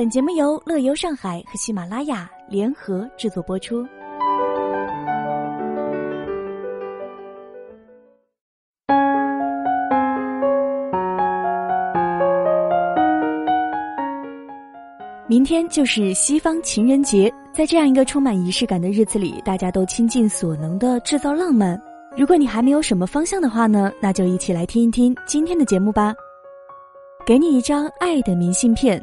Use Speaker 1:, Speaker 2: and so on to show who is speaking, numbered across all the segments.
Speaker 1: 本节目由乐游上海和喜马拉雅联合制作播出。明天就是西方情人节，在这样一个充满仪式感的日子里，大家都倾尽所能的制造浪漫。如果你还没有什么方向的话呢，那就一起来听一听今天的节目吧。给你一张爱的明信片。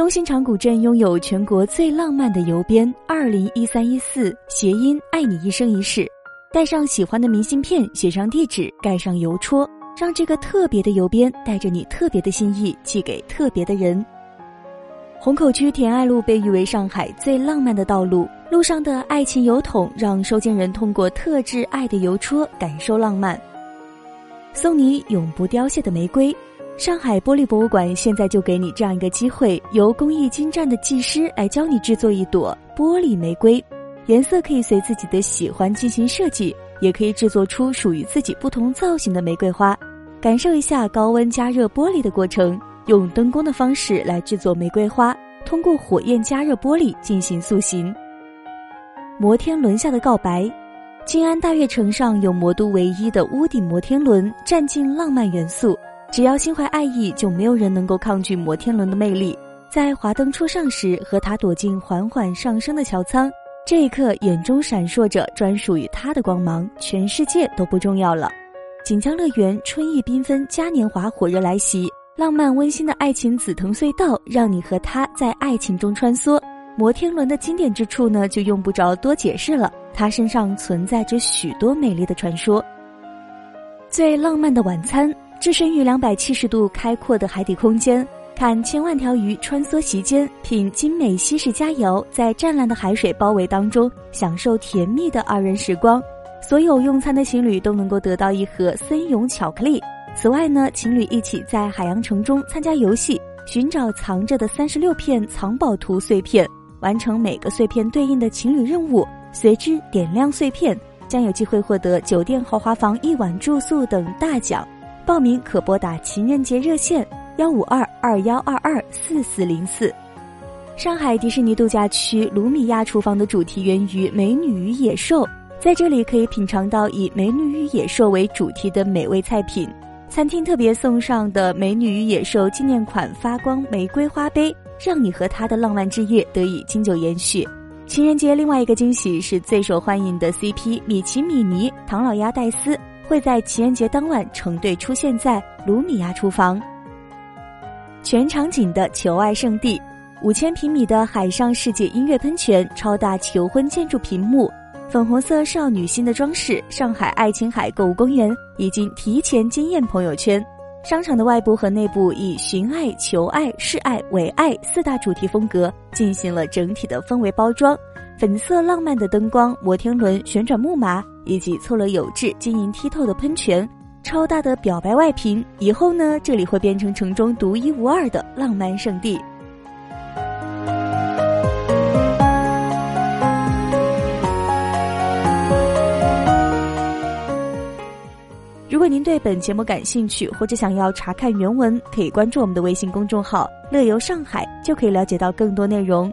Speaker 1: 东兴长古镇拥有全国最浪漫的邮编，二零一三一四谐音“爱你一生一世”。带上喜欢的明信片，写上地址，盖上邮戳，让这个特别的邮编带着你特别的心意寄给特别的人。虹口区田爱路被誉为上海最浪漫的道路，路上的爱情邮筒让收件人通过特制爱的邮戳感受浪漫。送你永不凋谢的玫瑰。上海玻璃博物馆现在就给你这样一个机会，由工艺精湛的技师来教你制作一朵玻璃玫瑰，颜色可以随自己的喜欢进行设计，也可以制作出属于自己不同造型的玫瑰花。感受一下高温加热玻璃的过程，用灯光的方式来制作玫瑰花，通过火焰加热玻璃进行塑形。摩天轮下的告白，静安大悦城上有魔都唯一的屋顶摩天轮，占尽浪漫元素。只要心怀爱意，就没有人能够抗拒摩天轮的魅力。在华灯初上时，和他躲进缓缓上升的桥舱，这一刻眼中闪烁着专属于他的光芒，全世界都不重要了。锦江乐园春意缤纷，嘉年华火热来袭，浪漫温馨的爱情紫藤隧道，让你和他在爱情中穿梭。摩天轮的经典之处呢，就用不着多解释了，它身上存在着许多美丽的传说。最浪漫的晚餐。置身于两百七十度开阔的海底空间，看千万条鱼穿梭席间，品精美西式佳肴，在湛蓝的海水包围当中，享受甜蜜的二人时光。所有用餐的情侣都能够得到一盒森永巧克力。此外呢，情侣一起在海洋城中参加游戏，寻找藏着的三十六片藏宝图碎片，完成每个碎片对应的情侣任务，随之点亮碎片，将有机会获得酒店豪华房一晚住宿等大奖。报名可拨打情人节热线幺五二二幺二二四四零四。上海迪士尼度假区卢米亚厨房的主题源于《美女与野兽》，在这里可以品尝到以《美女与野兽》为主题的美味菜品。餐厅特别送上的《美女与野兽》纪念款发光玫瑰花杯，让你和他的浪漫之夜得以经久延续。情人节另外一个惊喜是最受欢迎的 CP 米奇米妮、唐老鸭戴斯。会在情人节当晚成对出现在卢米亚厨房。全场景的求爱圣地，五千平米的海上世界音乐喷泉，超大求婚建筑屏幕，粉红色少女心的装饰。上海爱琴海购物公园已经提前惊艳朋友圈。商场的外部和内部以寻爱、求爱、示爱、为爱四大主题风格进行了整体的氛围包装。粉色浪漫的灯光，摩天轮、旋转木马。以及错落有致、晶莹剔透的喷泉，超大的表白外屏，以后呢，这里会变成城中独一无二的浪漫圣地。如果您对本节目感兴趣，或者想要查看原文，可以关注我们的微信公众号“乐游上海”，就可以了解到更多内容。